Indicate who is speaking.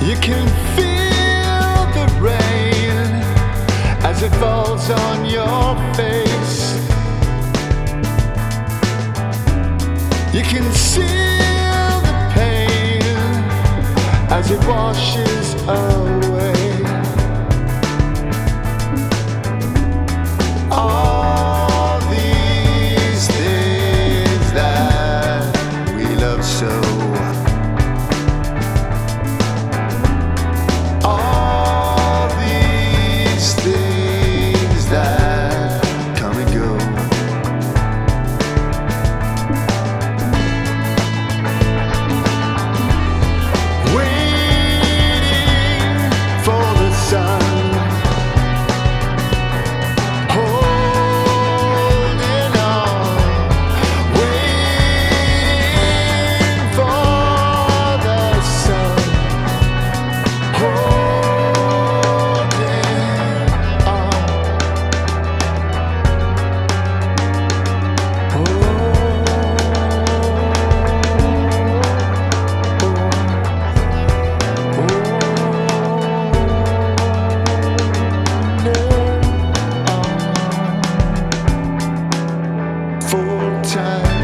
Speaker 1: You can feel the rain as it falls on your face. You can see the pain as it washes away. time.